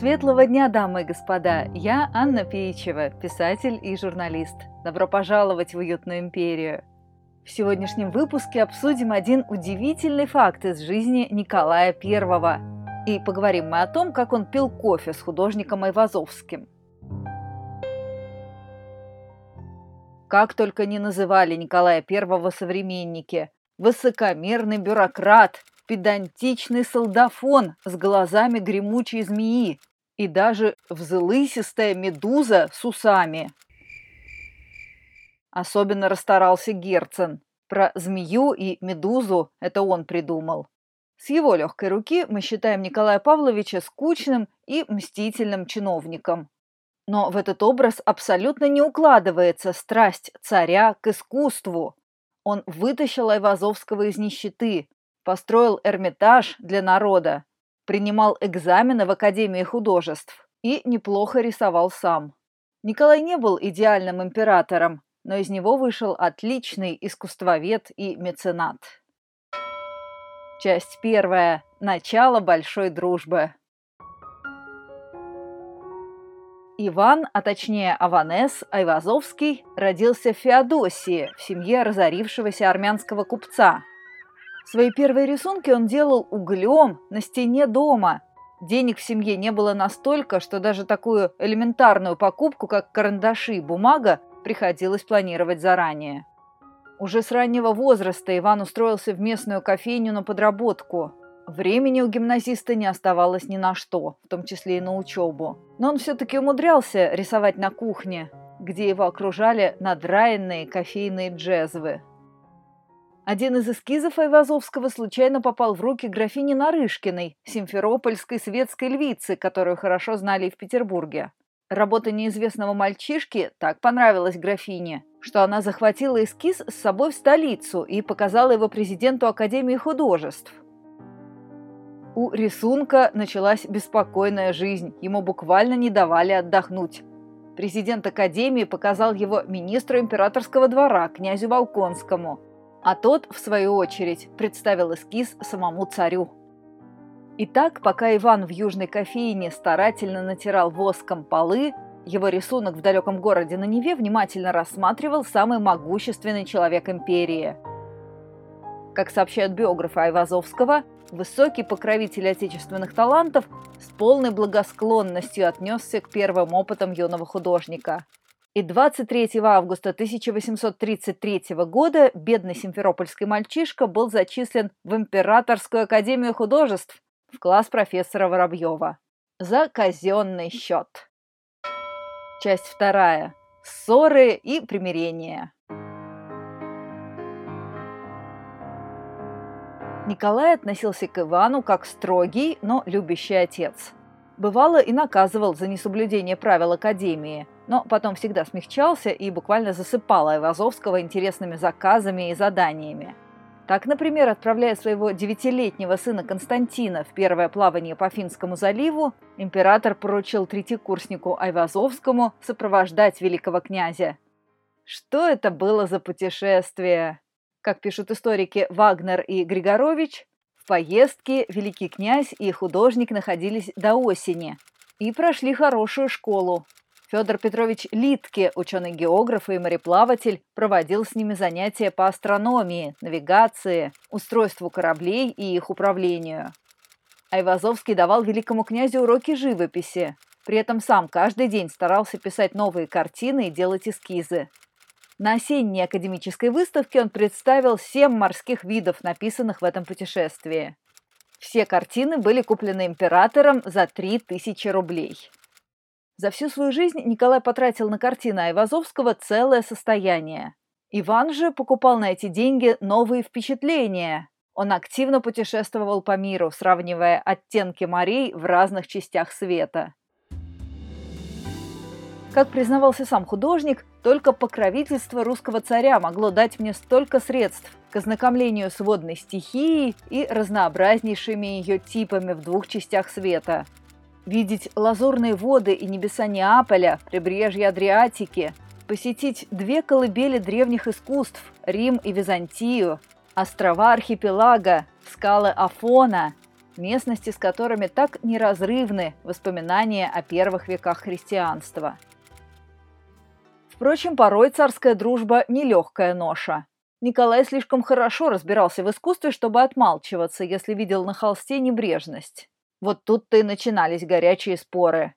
Светлого дня, дамы и господа! Я Анна Пеичева, писатель и журналист. Добро пожаловать в уютную империю! В сегодняшнем выпуске обсудим один удивительный факт из жизни Николая I. И поговорим мы о том, как он пил кофе с художником Айвазовским. Как только не называли Николая I современники. Высокомерный бюрократ, педантичный солдафон с глазами гремучей змеи и даже взлысистая медуза с усами. Особенно расстарался Герцен. Про змею и медузу это он придумал. С его легкой руки мы считаем Николая Павловича скучным и мстительным чиновником. Но в этот образ абсолютно не укладывается страсть царя к искусству. Он вытащил Айвазовского из нищеты, построил Эрмитаж для народа, принимал экзамены в Академии художеств и неплохо рисовал сам. Николай не был идеальным императором, но из него вышел отличный искусствовед и меценат. Часть первая. Начало большой дружбы. Иван, а точнее Аванес Айвазовский, родился в Феодосии, в семье разорившегося армянского купца. Свои первые рисунки он делал углем на стене дома. Денег в семье не было настолько, что даже такую элементарную покупку, как карандаши и бумага, приходилось планировать заранее. Уже с раннего возраста Иван устроился в местную кофейню на подработку. Времени у гимназиста не оставалось ни на что, в том числе и на учебу. Но он все-таки умудрялся рисовать на кухне, где его окружали надраенные кофейные джезвы. Один из эскизов Айвазовского случайно попал в руки графини Нарышкиной, симферопольской светской львицы, которую хорошо знали и в Петербурге. Работа неизвестного мальчишки так понравилась графине, что она захватила эскиз с собой в столицу и показала его президенту Академии художеств. У рисунка началась беспокойная жизнь, ему буквально не давали отдохнуть. Президент Академии показал его министру императорского двора, князю Волконскому, а тот, в свою очередь, представил эскиз самому царю. Итак, пока Иван в южной кофейне старательно натирал воском полы, его рисунок в далеком городе на Неве внимательно рассматривал самый могущественный человек империи. Как сообщают биографы Айвазовского, высокий покровитель отечественных талантов с полной благосклонностью отнесся к первым опытам юного художника. И 23 августа 1833 года бедный симферопольский мальчишка был зачислен в Императорскую академию художеств в класс профессора Воробьева. За казенный счет. Часть вторая. Ссоры и примирения. Николай относился к Ивану как строгий, но любящий отец. Бывало и наказывал за несоблюдение правил Академии, но потом всегда смягчался и буквально засыпал Айвазовского интересными заказами и заданиями – так, например, отправляя своего девятилетнего сына Константина в первое плавание по Финскому заливу, император поручил третьекурснику Айвазовскому сопровождать великого князя. Что это было за путешествие? Как пишут историки Вагнер и Григорович, в поездке великий князь и художник находились до осени и прошли хорошую школу, Федор Петрович Литке, ученый-географ и мореплаватель, проводил с ними занятия по астрономии, навигации, устройству кораблей и их управлению. Айвазовский давал великому князю уроки живописи. При этом сам каждый день старался писать новые картины и делать эскизы. На осенней академической выставке он представил семь морских видов, написанных в этом путешествии. Все картины были куплены императором за 3000 рублей. За всю свою жизнь Николай потратил на картины Айвазовского целое состояние. Иван же покупал на эти деньги новые впечатления. Он активно путешествовал по миру, сравнивая оттенки морей в разных частях света. Как признавался сам художник, только покровительство русского царя могло дать мне столько средств к ознакомлению с водной стихией и разнообразнейшими ее типами в двух частях света – видеть лазурные воды и небеса Неаполя, прибрежье Адриатики, посетить две колыбели древних искусств – Рим и Византию, острова архипелага, скалы Афона, местности, с которыми так неразрывны воспоминания о первых веках христианства. Впрочем, порой царская дружба – нелегкая ноша. Николай слишком хорошо разбирался в искусстве, чтобы отмалчиваться, если видел на холсте небрежность. Вот тут-то и начинались горячие споры.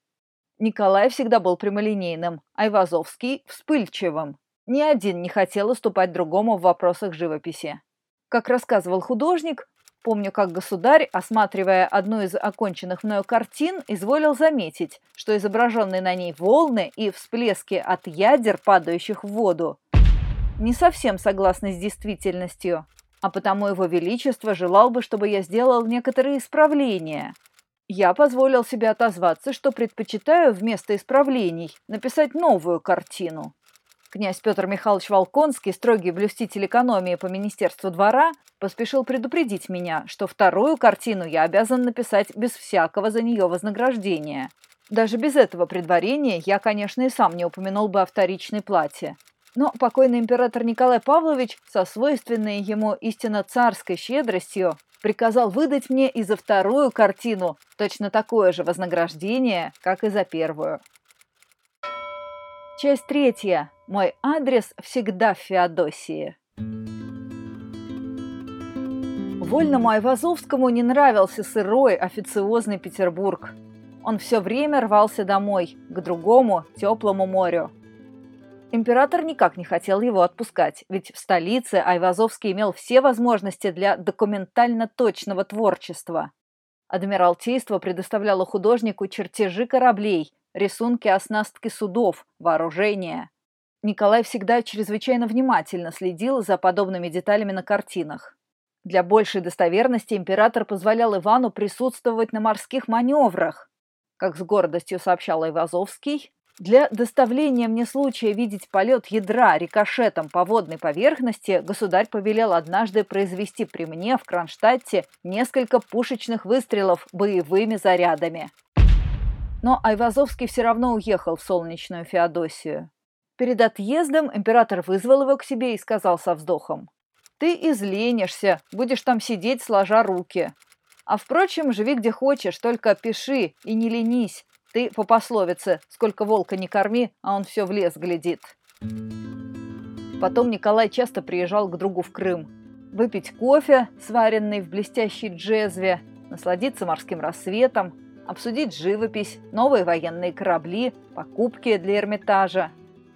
Николай всегда был прямолинейным, а Ивазовский – вспыльчивым. Ни один не хотел уступать другому в вопросах живописи. Как рассказывал художник, помню, как государь, осматривая одну из оконченных мною картин, изволил заметить, что изображенные на ней волны и всплески от ядер, падающих в воду, не совсем согласны с действительностью, а потому его величество желал бы, чтобы я сделал некоторые исправления. Я позволил себе отозваться, что предпочитаю вместо исправлений написать новую картину. Князь Петр Михайлович Волконский, строгий блюститель экономии по Министерству двора, поспешил предупредить меня, что вторую картину я обязан написать без всякого за нее вознаграждения. Даже без этого предварения я, конечно, и сам не упомянул бы о вторичной плате. Но покойный император Николай Павлович со свойственной ему истинно царской щедростью приказал выдать мне и за вторую картину точно такое же вознаграждение, как и за первую. Часть третья. Мой адрес всегда в Феодосии. Вольному Айвазовскому не нравился сырой, официозный Петербург. Он все время рвался домой, к другому, теплому морю. Император никак не хотел его отпускать, ведь в столице Айвазовский имел все возможности для документально точного творчества. Адмиралтейство предоставляло художнику чертежи кораблей, рисунки оснастки судов, вооружения. Николай всегда чрезвычайно внимательно следил за подобными деталями на картинах. Для большей достоверности император позволял Ивану присутствовать на морских маневрах. Как с гордостью сообщал Ивазовский, для доставления мне случая видеть полет ядра рикошетом по водной поверхности государь повелел однажды произвести при мне в Кронштадте несколько пушечных выстрелов боевыми зарядами. Но Айвазовский все равно уехал в солнечную Феодосию. Перед отъездом император вызвал его к себе и сказал со вздохом. «Ты изленишься, будешь там сидеть, сложа руки. А впрочем, живи где хочешь, только пиши и не ленись, ты по пословице «сколько волка не корми, а он все в лес глядит». Потом Николай часто приезжал к другу в Крым. Выпить кофе, сваренный в блестящей джезве, насладиться морским рассветом, обсудить живопись, новые военные корабли, покупки для Эрмитажа.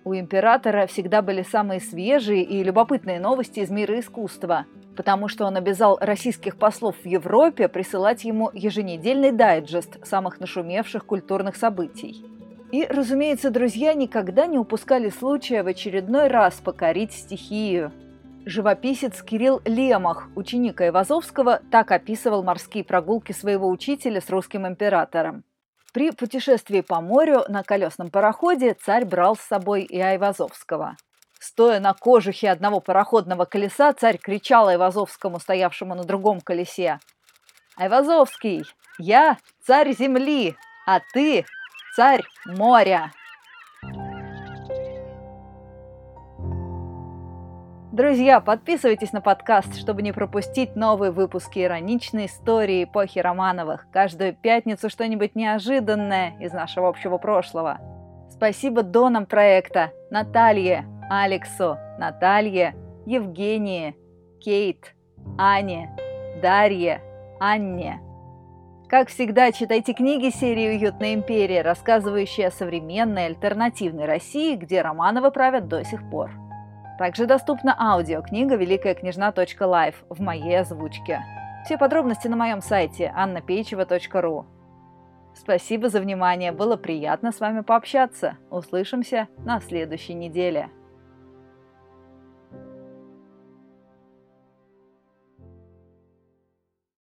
У императора всегда были самые свежие и любопытные новости из мира искусства – потому что он обязал российских послов в Европе присылать ему еженедельный дайджест самых нашумевших культурных событий. И, разумеется, друзья никогда не упускали случая в очередной раз покорить стихию. Живописец Кирилл Лемах, ученик Айвазовского, так описывал морские прогулки своего учителя с русским императором. При путешествии по морю на колесном пароходе царь брал с собой и Айвазовского – Стоя на кожухе одного пароходного колеса, царь кричал Айвазовскому, стоявшему на другом колесе. «Айвазовский, я царь земли, а ты царь моря!» Друзья, подписывайтесь на подкаст, чтобы не пропустить новые выпуски ироничной истории эпохи Романовых. Каждую пятницу что-нибудь неожиданное из нашего общего прошлого. Спасибо донам проекта Наталье, Алексу, Наталье, Евгении, Кейт, Ане, Дарье, Анне. Как всегда, читайте книги серии «Уютная империя», рассказывающие о современной альтернативной России, где Романовы правят до сих пор. Также доступна аудиокнига «Великая княжна.лайф» в моей озвучке. Все подробности на моем сайте annapeichева.ru. Спасибо за внимание, было приятно с вами пообщаться. Услышимся на следующей неделе.